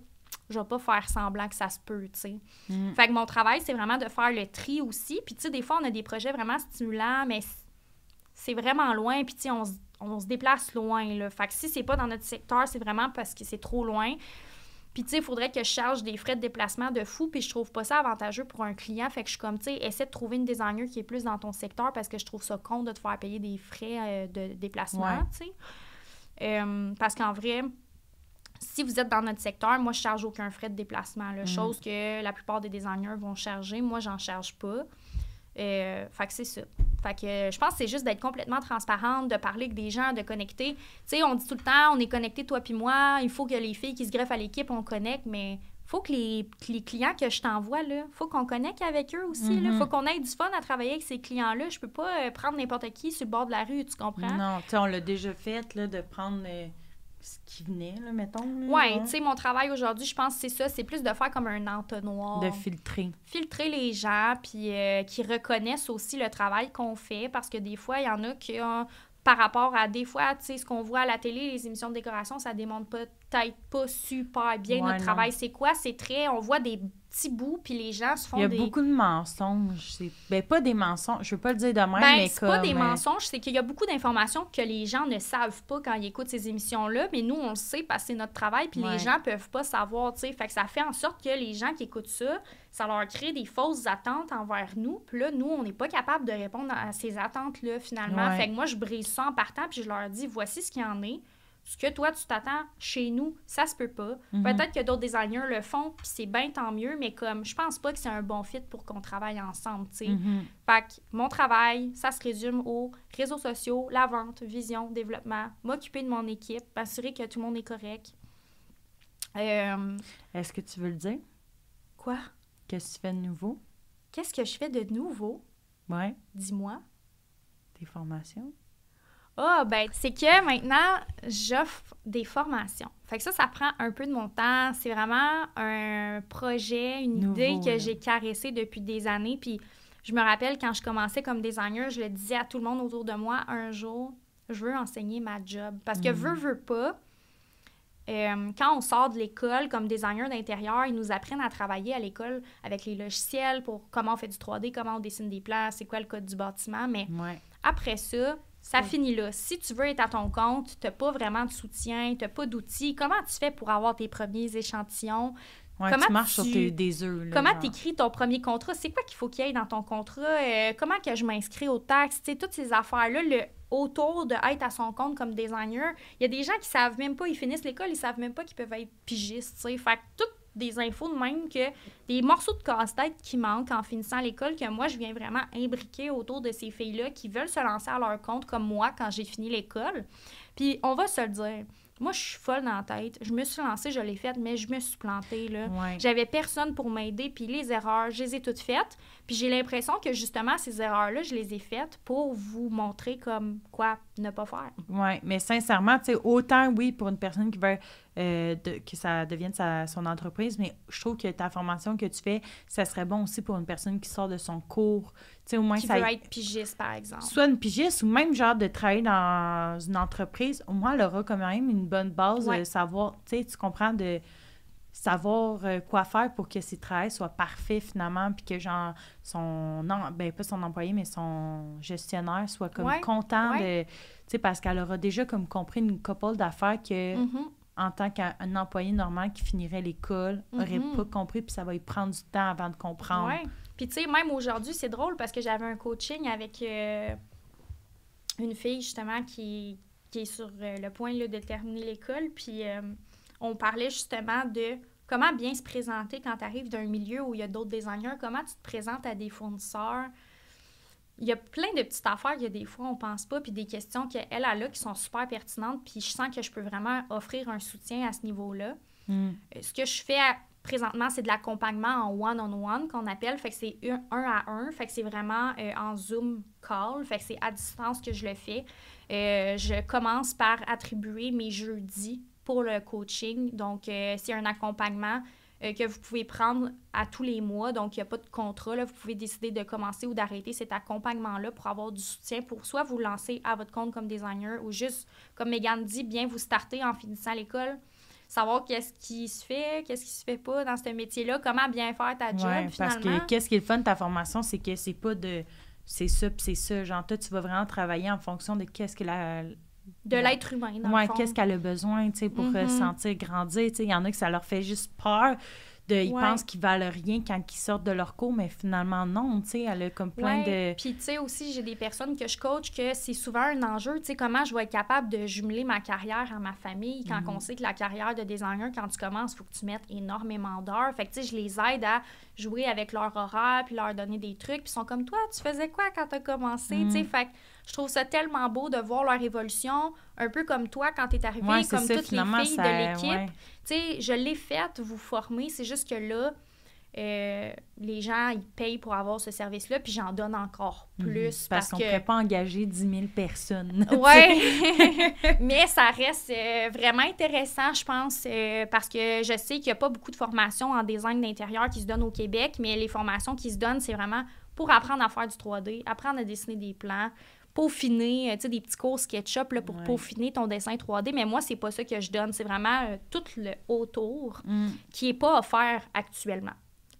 je vais pas faire semblant que ça se peut, tu sais. Mm. Fait que mon travail, c'est vraiment de faire le tri aussi. Puis, tu sais, des fois, on a des projets vraiment stimulants, mais c'est vraiment loin. Puis, tu sais, on, se- on se déplace loin, là. Fait que si c'est pas dans notre secteur, c'est vraiment parce que c'est trop loin. Puis, tu sais, il faudrait que je charge des frais de déplacement de fou, puis je trouve pas ça avantageux pour un client. Fait que je suis comme, tu sais, essaie de trouver une designer qui est plus dans ton secteur parce que je trouve ça con de te faire payer des frais euh, de déplacement, Ouais. tu sais. Euh, parce qu'en vrai, si vous êtes dans notre secteur, moi, je charge aucun frais de déplacement. Là, Mm. Chose que la plupart des designers vont charger. Moi, j'en charge pas. Euh, fait que c'est ça. Fait que euh, je pense que c'est juste d'être complètement transparente, de parler avec des gens, de connecter. Tu sais, on dit tout le temps, on est connecté, toi puis moi. Il faut que les filles qui se greffent à l'équipe, on connecte, mais faut que les, les clients que je t'envoie, là, faut qu'on connecte avec eux aussi. là. Mhm. Faut qu'on ait du fun à travailler avec ces clients-là. Je peux pas euh, prendre n'importe qui sur le bord de la rue, tu comprends? Non, tu sais, on l'a déjà fait, là, de prendre euh, ce qui venait, là, mettons. là, Ouais, ouais. tu sais, mon travail aujourd'hui, je pense que c'est ça. C'est plus de faire comme un entonnoir. De filtrer. filtrer les gens, puis euh, qui reconnaissent aussi le travail qu'on fait, parce que des fois, il y en a qui, ont- par rapport à des fois, tu sais, ce qu'on voit à la télé, les émissions de décoration, ça démontre peut-être pas super bien Ouais, notre non. travail. C'est quoi? C'est très... On voit des petits bouts, puis les gens se font Il y a des... beaucoup de mensonges. Ben, pas des mensonges. Je veux pas le dire de même, Ben, mais c'est pas des euh, mensonges, c'est qu'il y a beaucoup d'informations que les gens ne savent pas quand ils écoutent ces émissions-là, mais nous, on le sait parce que c'est notre travail, puis Ouais. les gens peuvent pas savoir, tu sais. Fait que ça fait en sorte que les gens qui écoutent ça, ça leur crée des fausses attentes envers nous, puis là, nous, on n'est pas capable de répondre à ces attentes-là, finalement. Ouais. Fait que moi, je brise ça en partant, puis je leur dis, voici ce qu'il y en est. Ce que toi, tu t'attends chez nous, ça se peut pas. Mhm. Peut-être que d'autres designers le font, puis c'est bien tant mieux, mais comme, je pense pas que c'est un bon fit pour qu'on travaille ensemble, tu sais. mhm. Fait que mon travail, ça se résume aux réseaux sociaux, la vente, vision, développement, m'occuper de mon équipe, m'assurer que tout le monde est correct. Euh, Est-ce que tu veux le dire? quoi? Qu'est-ce que tu fais de nouveau? Qu'est-ce que je fais de nouveau? Ouais, Dis-moi. tes formations? Ah, ben, c'est que maintenant, j'offre des formations. Fait que ça, ça prend un peu de mon temps. C'est vraiment un projet, une Nouveau, idée que j'ai caressée depuis des années. Puis je me rappelle quand je commençais comme designer, je le disais à tout le monde autour de moi, un jour, je veux enseigner ma job. Parce que Mm. veux, veux pas, euh, quand on sort de l'école comme designer d'intérieur, ils nous apprennent à travailler à l'école avec les logiciels pour comment on fait du 3D, comment on dessine des plans, c'est quoi le code du bâtiment. Mais Ouais. après ça, ça finit là. Si tu veux être à ton compte, tu n'as pas vraiment de soutien, tu n'as pas d'outils, comment tu fais pour avoir tes premiers échantillons? Ouais, Comment tu marches tu- sur tes, des œufs. comment tu écris ton premier contrat? C'est quoi qu'il faut qu'il y ait dans ton contrat? Euh, comment que je m'inscris aux taxes? Tu sais, toutes ces affaires-là, le autour de être à son compte comme designer, il y a des gens qui savent même pas, ils finissent l'école, ils savent même pas qu'ils peuvent être pigistes, tu sais. Fait que toutes des infos de même que des morceaux de casse-tête qui manquent en finissant l'école que moi, je viens vraiment imbriquer autour de ces filles-là qui veulent se lancer à leur compte comme moi quand j'ai fini l'école. Puis on va se le dire, moi, je suis folle dans la tête. Je me suis lancée, je l'ai faite, mais je me suis plantée, là. Ouais. J'avais personne pour m'aider, puis les erreurs, je les ai toutes faites. Puis j'ai l'impression que justement, ces erreurs-là, je les ai faites pour vous montrer comme quoi ne pas faire. Oui, mais sincèrement, tu sais, autant, oui, pour une personne qui veut euh, de- que ça devienne sa, son entreprise, mais je trouve que ta formation que tu fais, ça serait bon aussi pour une personne qui sort de son cours. Au moins, Qui ça veut être pigiste, par exemple. soit une pigiste ou même genre de travailler dans une entreprise, au moins elle aura quand même une bonne base Ouais. de savoir, tu sais, tu comprends de savoir euh, quoi faire pour que ses travails soient parfaits finalement, puis que genre son, non, ben pas son employé, mais son gestionnaire soit comme Ouais, content de, tu sais, parce qu'elle aura déjà comme compris une couple d'affaires que Mhm. en tant qu'un employé normal qui finirait l'école, aurait Mhm. pas compris, puis ça va lui prendre du temps avant de comprendre. Puis tu sais, même aujourd'hui, c'est drôle parce que j'avais un coaching avec euh, une fille justement qui, qui est sur euh, le point là, de terminer l'école. Puis euh, on parlait justement de comment bien se présenter quand tu arrives d'un milieu où il y a d'autres designers, comment tu te présentes à des fournisseurs. Il y a plein de petites affaires que des fois on pense pas, puis des questions qu'elle elle a là qui sont super pertinentes, puis je sens que je peux vraiment offrir un soutien à ce niveau-là. Mm. Euh, Ce que je fais à- présentement, c'est de l'accompagnement en one-on-one qu'on appelle. Fait que c'est un, un à un. Fait que c'est vraiment euh, en Zoom call. Fait que c'est à distance que je le fais. Euh, je commence par attribuer mes jeudis pour le coaching. Donc, euh, c'est un accompagnement que vous pouvez prendre à tous les mois. Donc, il n'y a pas de contrat. Là. Vous pouvez décider de commencer ou d'arrêter cet accompagnement-là pour avoir du soutien, pour soit vous lancer à votre compte comme designer ou juste, comme Megan dit, bien vous starter en finissant l'école savoir qu'est-ce qui se fait, qu'est-ce qui se fait pas dans ce métier-là, comment bien faire ta job Ouais, parce finalement. que qu'est-ce qui est le fun de ta formation, c'est que c'est pas de c'est ça puis c'est ça. Genre, toi, tu vas vraiment travailler en fonction de qu'est-ce que la. de l'être humain, dans Ouais, qu'est-ce qu'elle a besoin, tu sais, pour Mhm. se sentir grandir. Tu sais, il y en a que ça leur fait juste peur. De, ils Ouais. pensent qu'ils valent rien quand ils sortent de leur cours, mais finalement, non, tu sais, elle a comme plein Ouais. de. Puis, tu sais, aussi, j'ai des personnes que je coach que c'est souvent un enjeu. Tu sais, comment je vais être capable de jumeler ma carrière à ma famille quand Mhm. on sait que la carrière de designer, quand tu commences, il faut que tu mettes énormément d'heures. Fait que, tu sais, je les aide à jouer avec leur horaire puis leur donner des trucs. Puis, ils sont comme toi, tu faisais quoi quand tu as commencé? Tu sais, fait que je trouve ça tellement beau de voir leur évolution, un peu comme toi quand tu es arrivé, Ouais, c'est comme ça, toutes les filles ça. de l'équipe. Tu sais, je l'ai faite, vous former, c'est juste que là, euh, les gens, ils payent pour avoir ce service-là, puis j'en donne encore Mhm. plus. Parce, qu'on ne que... pourrait pas engager 10 000 personnes. Ouais, mais ça reste euh, vraiment intéressant, je pense, euh, parce que je sais qu'il n'y a pas beaucoup de formations en design d'intérieur qui se donnent au Québec, mais les formations qui se donnent, c'est vraiment pour apprendre à faire du 3D, apprendre à dessiner des plans, peaufiner, euh, tu sais, des petits cours SketchUp là, pour Ouais. peaufiner ton dessin 3D. Mais moi, c'est pas ça que je donne. C'est vraiment euh, tout le autour Mm. qui n'est pas offert actuellement.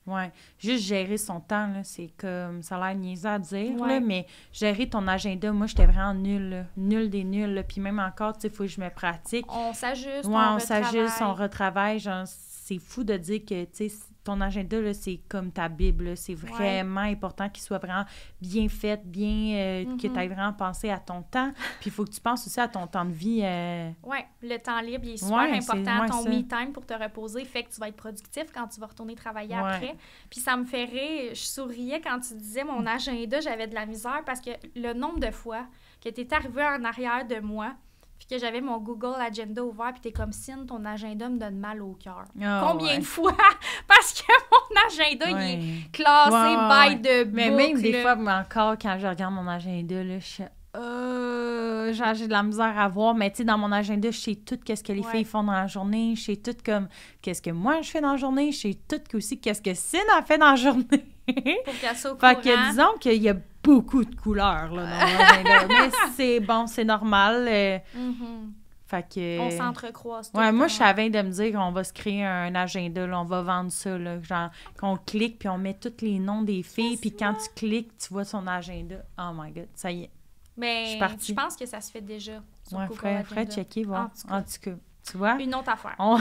Ouais, juste gérer son temps, là, c'est comme, ça a l'air niaiseux à dire, Ouais. là, mais gérer ton agenda, moi, j'étais vraiment nulle, nulle des nuls, là. puis même encore, tu sais, il faut que je me pratique. On s'ajuste, Ouais, on, on s'ajuste, on retravaille. retravaille, genre, c'est fou de dire que, tu sais, ton agenda, là, c'est comme ta Bible, c'est vraiment important qu'il soit vraiment bien fait, bien, euh, que Mhm. tu aies vraiment pensé à ton temps, puis il faut que tu penses aussi à ton temps de vie. euh, Oui, le temps libre, il est super Ouais, important. ouais, ton ça. me time pour te reposer fait que tu vas être productif quand tu vas retourner travailler après. Puis ça me fait rire. Je souriais quand tu disais mon agenda, j'avais de la misère parce que le nombre de fois que tu es arrivé en arrière de moi puis que j'avais mon Google Agenda ouvert puis tu es comme Sine, ton agenda me donne mal au cœur. ah, Combien ouais. de fois? Parce que mon agenda, il est classé Ouais, by de Mais book, même des là. fois, encore, quand je regarde mon agenda, là, je suis... Euh, j'ai de la misère à voir, mais tu sais, dans mon agenda, je sais tout qu'est-ce que les Ouais. filles font dans la journée, je sais tout comme qu'est-ce que moi je fais dans la journée, je sais tout aussi qu'est-ce que Cine a fait dans la journée. Pour qu'elle soit au fait que disons qu'il y a beaucoup de couleurs là, dans mon agenda, mais c'est bon, c'est normal. euh, Mhm. fait que... On s'entrecroise tout Ouais, moi, je suis à veille de me dire qu'on va se créer un agenda, là, on va vendre ça, là, genre, qu'on clique, puis on met tous les noms des filles, puis quand tu cliques, tu vois son agenda. Oh my God, ça y est. Mais Je pense que ça se fait déjà. Sur Ouais, frère, Agenda. checker, voir. En tout cas. En tout cas, tu vois, Une autre affaire. on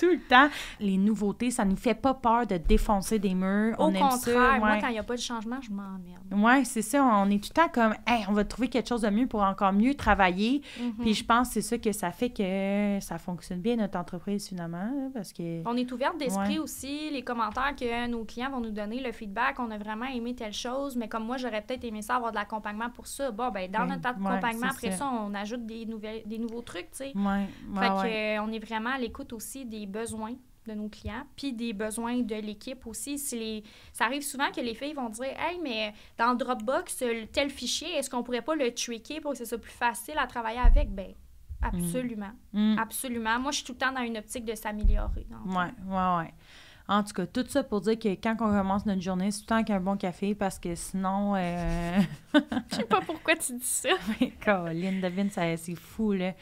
tout le temps, les nouveautés, ça nous fait pas peur de défoncer des murs. Au on aime contraire, ça, moi, quand il n'y a pas de changement, je m'emmerde. Ouais, c'est ça. On est tout le temps comme, hey, on va trouver quelque chose de mieux pour encore mieux travailler. Mhm. Puis je pense que c'est ça que ça fait que ça fonctionne bien, notre entreprise, finalement, parce que. On est ouverte d'esprit Ouais. aussi. Les commentaires que nos clients vont nous donner, le feedback, on a vraiment aimé telle chose, mais comme moi, j'aurais peut-être aimé ça avoir de l'accompagnement pour ça. Bon, ben, dans Ben, notre accompagnement, après ça. ça. on ajoute des, nouvelles, des nouveaux trucs, tu sais. Ouais, fait ouais. euh, on est vraiment à l'écoute aussi des besoins de nos clients, puis des besoins de l'équipe aussi. Si les... Ça arrive souvent que les filles vont dire Hey, mais dans Dropbox, tel fichier, est-ce qu'on pourrait pas le tweaker pour que ce soit plus facile à travailler avec? Ben, absolument. Mm. Absolument. Moi, je suis tout le temps dans une optique de s'améliorer. Ouais, ouais, ouais. En tout cas, tout ça pour dire que quand on commence notre journée, c'est tout le temps avec un bon café parce que sinon. Euh... Je sais pas pourquoi tu dis ça. Caroline, devine, ça- c'est fou, là.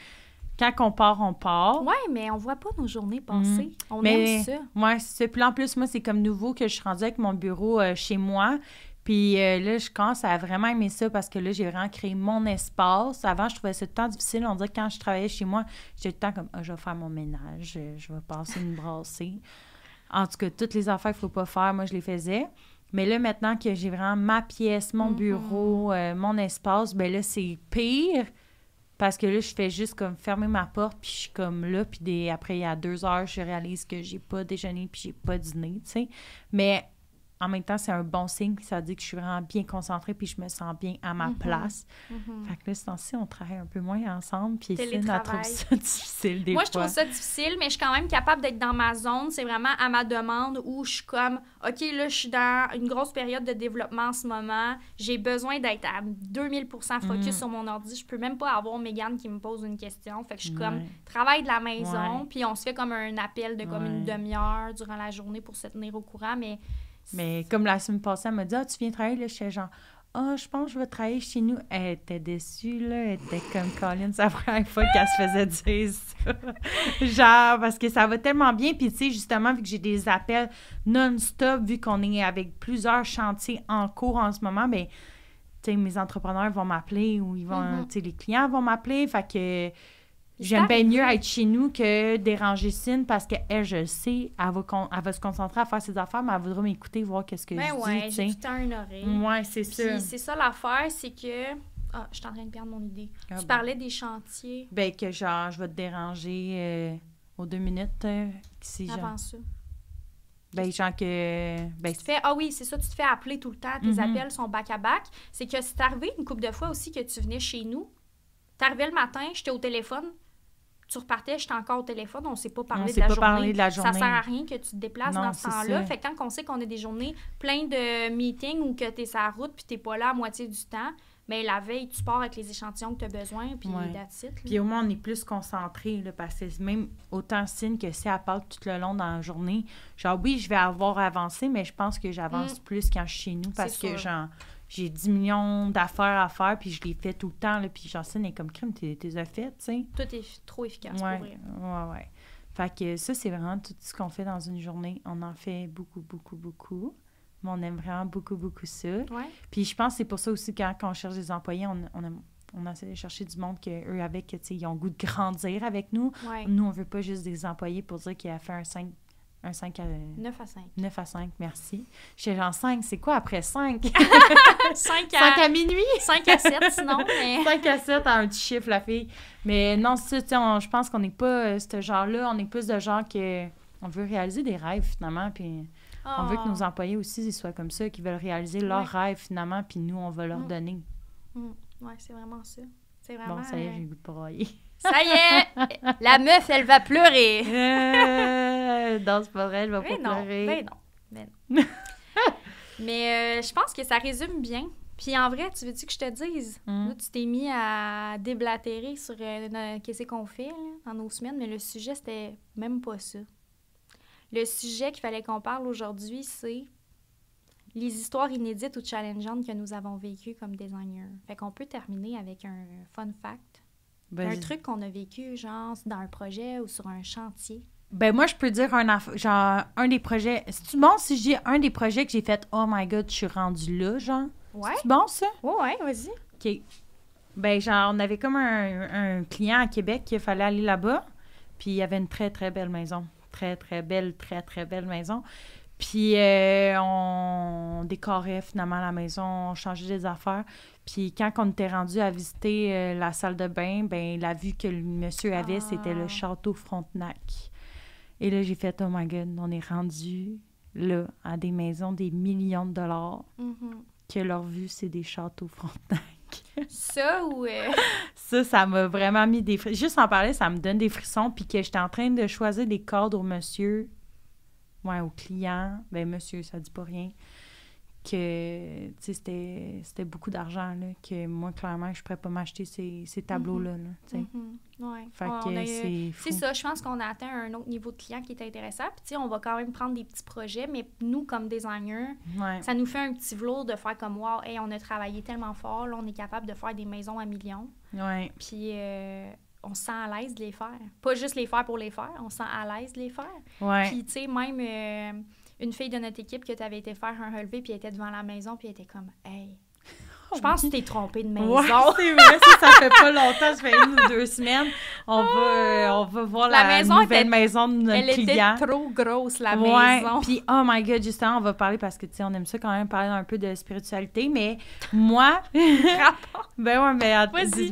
Quand on part, on part. Ouais, mais on voit pas nos journées passer. On Mm. Mais- aime ça. Ouais, c'est ça. Puis en plus, moi, c'est comme nouveau que je suis rendue avec mon bureau euh, chez moi. Puis euh, là, je commence à vraiment aimer ça parce que là, j'ai vraiment créé mon espace. Avant, je trouvais ça tout le temps difficile. On dirait que quand je travaillais chez moi, j'étais tout le temps comme, ah, je vais faire mon ménage, euh, je vais passer une brassée. En tout cas, toutes les affaires qu'il ne faut pas faire, moi, je les faisais. Mais là, maintenant que j'ai vraiment ma pièce, mon Mhm. bureau, euh, mon espace, ben là, c'est pire Parce que là, je fais juste comme fermer ma porte, puis je suis comme là, puis des, après, il y a deux heures, je réalise que j'ai pas déjeuné, puis j'ai pas dîné, tu sais. Mais en même temps, c'est un bon signe. Ça dit que je suis vraiment bien concentrée puis je me sens bien à ma Mhm. place. Mhm. Fait que là, ce temps-ci, on travaille un peu moins ensemble. Puis Cine, elle trouve ça difficile des Moi, je trouve ça difficile, mais je suis quand même capable d'être dans ma zone. C'est vraiment à ma demande où je suis comme, OK, là, je suis dans une grosse période de développement en ce moment. J'ai besoin d'être à 2000% focus Mm. sur mon ordi. Je peux même pas avoir Megan qui me pose une question. Fait que je suis comme, Ouais. travail de la maison, puis on se fait comme un appel de comme une demi-heure durant la journée pour se tenir au courant, mais... Mais comme la semaine passée, elle m'a dit Ah, tu viens travailler là, j'étais genre Ah, je pense que je vais travailler chez nous. Elle était déçue, là. Elle était comme Colin, c'est la première fois qu'elle se faisait dire ça. genre, parce que ça va tellement bien. Puis, tu sais, justement, vu que j'ai des appels non-stop, vu qu'on est avec plusieurs chantiers en cours en ce moment, ben tu sais, mes entrepreneurs vont m'appeler ou ils vont, Mhm. tu sais, les clients vont m'appeler. Fait que j'aime bien mieux être chez nous que déranger Cine parce qu'elle, je le sais, elle va, con- elle va se concentrer à faire ses affaires, mais elle voudra m'écouter, voir qu'est-ce que Ben je ouais, dis, tu j'ai tout le temps une oreille. Ouais, c'est ça. C'est ça l'affaire, c'est que... Ah, je suis en train de perdre mon idée. Ah tu bon. parlais des chantiers Ben, que genre, je vais te déranger euh, aux deux minutes. euh, si genre, avant ça. ben, genre que. Ben, Tu te fais, ah oui, c'est ça, tu te fais appeler tout le temps, tes Mhm. appels sont back-à-back. C'est que c'est arrivé une couple de fois aussi que tu venais chez nous. T'arrivais le matin, j'étais au téléphone, tu repartais, j'étais encore au téléphone, on s'est pas parlé On de la pas journée. parlé de la Ça sert à rien que tu te déplaces Non, dans ce temps-là. Fait que quand on sait qu'on a des journées pleines de meetings ou que t'es sur la route puis t'es pas là à moitié du temps, mais la veille, tu pars avec les échantillons que tu as besoin, puis Ouais. that's it, là. Puis au moins, on est plus concentré, là, parce que même autant signe que si elle parle tout le long dans la journée, genre, oui, je vais avoir avancé, mais je pense que j'avance plus quand je suis chez nous parce Mm. Que, genre, j'ai 10 millions d'affaires à faire, puis je les fais tout le temps, là, puis Cine est comme crime, t'es t'es fait, tu sais. Tout est trop efficace Ouais, pour vrai. ouais, ouais. Fait que ça, c'est vraiment tout ce qu'on fait dans une journée. On en fait beaucoup, beaucoup, beaucoup. Mais on aime vraiment beaucoup, beaucoup ça. Ouais. Puis je pense que c'est pour ça aussi quand, quand on cherche des employés, on, on, aime- on essaie de chercher du monde que eux avec, tu sais, ils ont le goût de grandir avec nous. Ouais. Nous, on veut pas juste des employés pour dire qu'il a fait un 5, un 5 à 9 à 5. 9 à 5, merci. J'étais genre 5, c'est quoi après 5? 5 5 à, à minuit? 5 à 7 sinon, mais... 5 à 7 à un petit chiffre, la fille. Mais non, c'est ça, tu sais, on- je pense qu'on n'est pas euh, ce genre-là. On est plus de genre que on veut réaliser des rêves, finalement. Puis on veut que nos employés aussi ils soient comme ça, qu'ils veulent réaliser leurs Ouais. rêves, finalement. Puis nous, on va leur Mm. donner. Mm. Ouais, c'est vraiment ça. C'est vraiment... Bon, ça y est, euh, j'ai goût de brailler. Ça y est! La meuf, elle va pleurer! Euh, non, c'est pas vrai, elle va Mais pas non, pleurer. mais non, mais non. mais euh, je pense que ça résume bien. Puis en vrai, tu veux-tu que je te dise? Mm. Là, tu t'es mis à déblatérer sur euh, qu'est-ce qu'on fait là, dans nos semaines, mais le sujet, c'était même pas ça. Le sujet qu'il fallait qu'on parle aujourd'hui, c'est les histoires inédites ou challengeantes que nous avons vécues comme designers. Fait qu'on peut terminer avec un fun fact. Un truc qu'on a vécu, genre, dans un projet ou sur un chantier. Ben moi, je peux dire un genre un des projets. C'est-tu bon si je dis un des projets que j'ai fait, oh my god, je suis rendue là, genre? Ouais? C'est bon ça? Ouais, ouais, vas-y. OK. Ben, genre, on avait comme un, un client à Québec qu'il fallait aller là-bas. Puis il y avait une très, très belle maison. Très, très belle, très, très belle maison. Puis euh, on décorait finalement la maison, on changeait des affaires. Puis quand on était rendu à visiter euh, la salle de bain, ben la vue que le monsieur avait, c'était le Ah. château Frontenac. Et là, j'ai fait, oh my god, on est rendu là, à des maisons des millions de dollars, Mhm. que leur vue, c'est des châteaux Frontenac. Ça ou. euh, Ça, ça m'a vraiment mis des frissons. Juste en parler, ça me donne des frissons. Puis que j'étais en train de choisir des cadres au monsieur, ouais, au client. Ben, monsieur, ça dit pas rien. Que, c'était, beaucoup d'argent, là. Que moi, clairement, je pourrais pas m'acheter ces, ces là, sais. mhm, ouais. Que a eu- c'est ça, je pense qu'on a atteint un autre niveau de client qui est intéressant. Puis, on va quand même prendre des petits projets, mais nous, comme designers, Ouais. ça nous fait un petit velours de faire comme, wow, hey, on a travaillé tellement fort, là, on est capable de faire des maisons à millions. Puis, euh, on se sent à l'aise de les faire. Pas juste les faire pour les faire, on se sent à l'aise de les faire. Puis, tu sais, même euh, une fille de notre équipe que tu avais été faire un relevé, puis était devant la maison, puis était comme, hey, Je pense que tu t'es trompé de maison. Ouais, c'est vrai, ça, ça fait pas longtemps, ça fait une ou deux semaines. On va, euh, on va voir La la, maison nouvelle était- maison de notre Elle client. était trop grosse, la ouais, maison. puis oh my god, justement, on va parler parce que, tu sais, on aime ça quand même parler un peu de spiritualité, mais moi, ben ouais, mais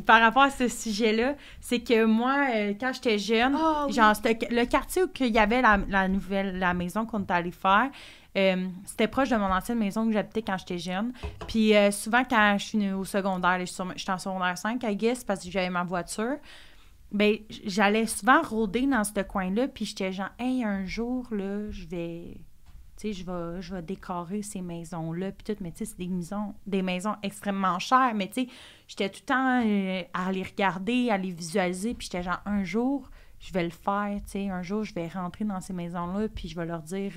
par rapport à ce sujet-là, c'est que moi, euh, quand j'étais jeune, oui. genre, le quartier où il y avait la, la nouvelle, la maison qu'on est allé faire, euh, c'était proche de mon ancienne maison où j'habitais quand j'étais jeune. Puis euh, souvent, quand je suis au secondaire, j'étais en secondaire 5, I guess, parce que j'avais ma voiture, ben j'allais souvent rôder dans ce coin-là, puis j'étais genre, hey, un jour, là, je vais. Tu sais, je vais, je vais décorer ces maisons-là, puis tout, mais tu sais, c'est des maisons, des maisons extrêmement chères, mais tu sais, j'étais tout le temps euh, à les regarder, à les visualiser, puis j'étais genre, un jour, je vais le faire, tu sais, un jour, je vais rentrer dans ces maisons-là, puis je vais leur dire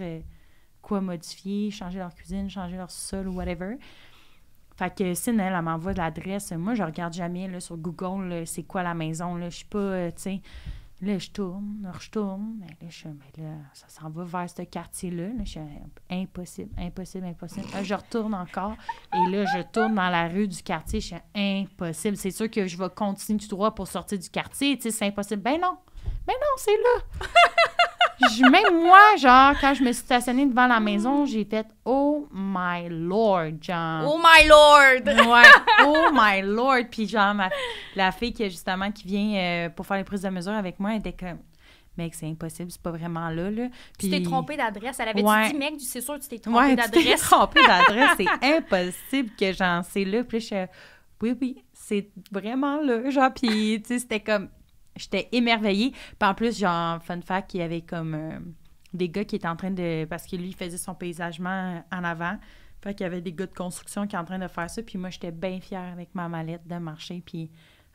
quoi modifier, changer leur cuisine, changer leur sol ou whatever. Fait que Cine, elle, m'envoie de l'adresse. Moi, je regarde jamais là, sur Google, c'est quoi la maison. Là. Je suis pas, euh, tu sais... Là, je tourne, là, je tourne. Mais là, je mais là, ça s'en va vers ce quartier-là. Là, je euh, impossible, impossible, impossible. Là, je retourne encore. Et là, je tourne dans la rue du quartier. Je suis impossible. C'est sûr que je vais continuer tout droit pour sortir du quartier. Tu c'est impossible. Ben non. Ben non, c'est là. Même moi, genre, quand je me suis stationnée devant la maison, j'ai fait Oh my lord, genre. Oh my lord! Ouais, oh my lord. Puis genre, ma- la fille qui, justement, qui vient euh, pour faire les prises de mesure avec moi, elle était comme, mec, c'est impossible, c'est pas vraiment là, là. Tu t'es trompé d'adresse. Elle avait Ouais. dit, mec, c'est sûr tu t'es trompé Ouais, tu t'es d'adresse. trompé d'adresse, c'est impossible que j'en sais là. Puis je suis, oui, oui, c'est vraiment là, genre, puis tu sais, c'était comme, j'étais émerveillée. Puis en plus, genre, fun fact, il y avait comme euh, des gars qui étaient en train de, parce que lui, il faisait son paysagement en avant. Fait qu'il y avait des gars de construction qui étaient en train de faire ça. Puis moi, j'étais bien fière avec ma mallette de marcher, puis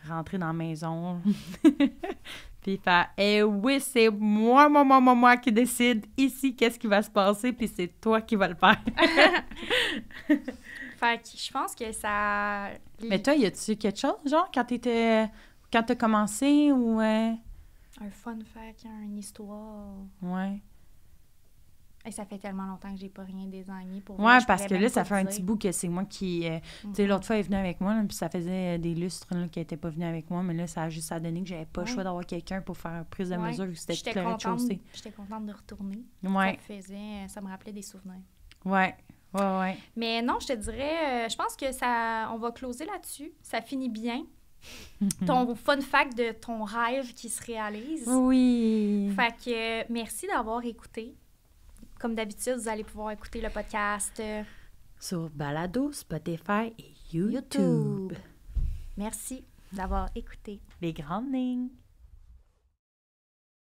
rentrer dans la maison. puis faire, eh oui, c'est moi, moi, moi, moi, moi qui décide ici qu'est-ce qui va se passer, puis c'est toi qui vas le faire. Fait que je pense que ça. Mais toi, y a-tu quelque chose, genre, quand t'étais. Quand t'as commencé ou. euh, Un fun fact, une histoire. Ouais. Et ça fait tellement longtemps que j'ai pas rien désigné pour Ouais, parce que là, ça fait un petit bout que c'est moi qui. euh, Tu sais, Mhm. l'autre fois, elle est venue avec moi, là, puis ça faisait euh, des lustres qui n'étaient pas venus avec moi, mais là, ça a juste à donner que j'avais pas le choix d'avoir quelqu'un pour faire une prise de Ouais. mesure, c'était tout le rez-de-chaussée. j'étais contente de retourner. Ça Ouais, me faisait, ça me rappelait des souvenirs. ouais, ouais, ouais. Mais non, je te dirais, euh, je pense que ça, on va closer là-dessus. Ça finit bien. Ton fun fact de ton rêve qui se réalise. Oui. Fait que euh, merci d'avoir écouté. Comme d'habitude, vous allez pouvoir écouter le podcast euh, Sur Balado, Spotify et YouTube. YouTube. Merci d'avoir écouté. Les grandes lignes.